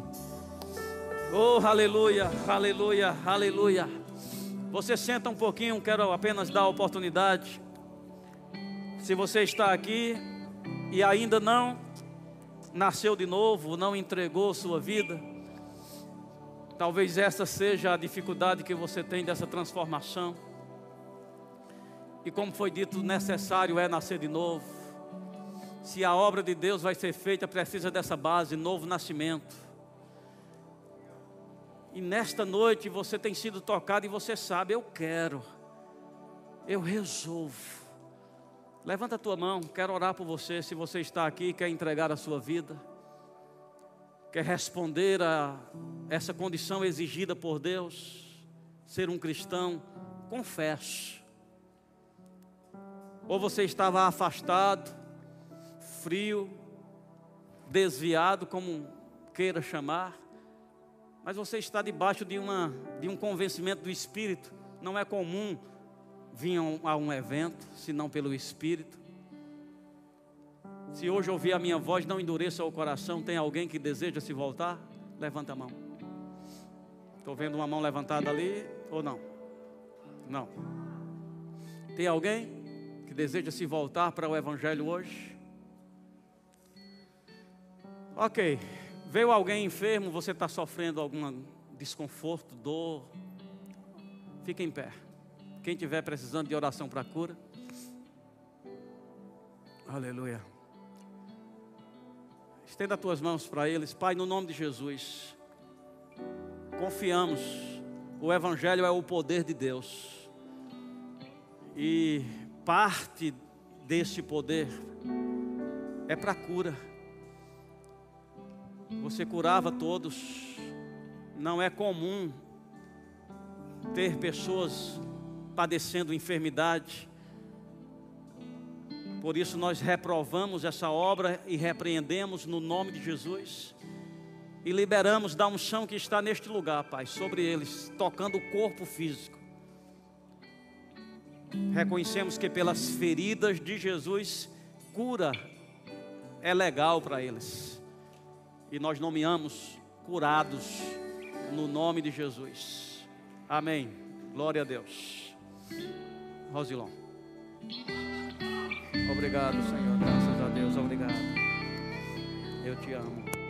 Oh, aleluia, aleluia, aleluia. Você senta um pouquinho, quero apenas dar a oportunidade. Se você está aqui e ainda não nasceu de novo, não entregou sua vida, talvez essa seja a dificuldade que você tem dessa transformação. E como foi dito, necessário é nascer de novo. Se a obra de Deus vai ser feita, precisa dessa base, novo nascimento. E nesta noite você tem sido tocado e você sabe, eu quero, eu resolvo. Levanta a tua mão, quero orar por você. Se você está aqui, quer entregar a sua vida, quer responder a essa condição exigida por Deus, ser um cristão, confesso. Ou você estava afastado, frio, desviado, como queira chamar mas você está debaixo de, uma, de um convencimento do Espírito. Não é comum vir a um evento, senão pelo Espírito. Se hoje ouvir a minha voz, não endureça o coração. Tem alguém que deseja se voltar? Levanta a mão. Estou vendo uma mão levantada ali ou não? Não. Tem alguém que deseja se voltar para o Evangelho hoje? Ok. Veio alguém enfermo, você está sofrendo algum desconforto, dor. Fica em pé. Quem tiver precisando de oração para cura. Aleluia. Estenda as tuas mãos para eles, Pai, no nome de Jesus. Confiamos. O Evangelho é o poder de Deus. E parte desse poder é para cura você curava todos. Não é comum ter pessoas padecendo enfermidade. Por isso nós reprovamos essa obra e repreendemos no nome de Jesus. E liberamos da unção que está neste lugar, Pai, sobre eles, tocando o corpo físico. Reconhecemos que pelas feridas de Jesus, cura é legal para eles e nós nomeamos curados no nome de Jesus. Amém. Glória a Deus. Rosilon. Obrigado, Senhor. Graças a Deus. Obrigado. Eu te amo.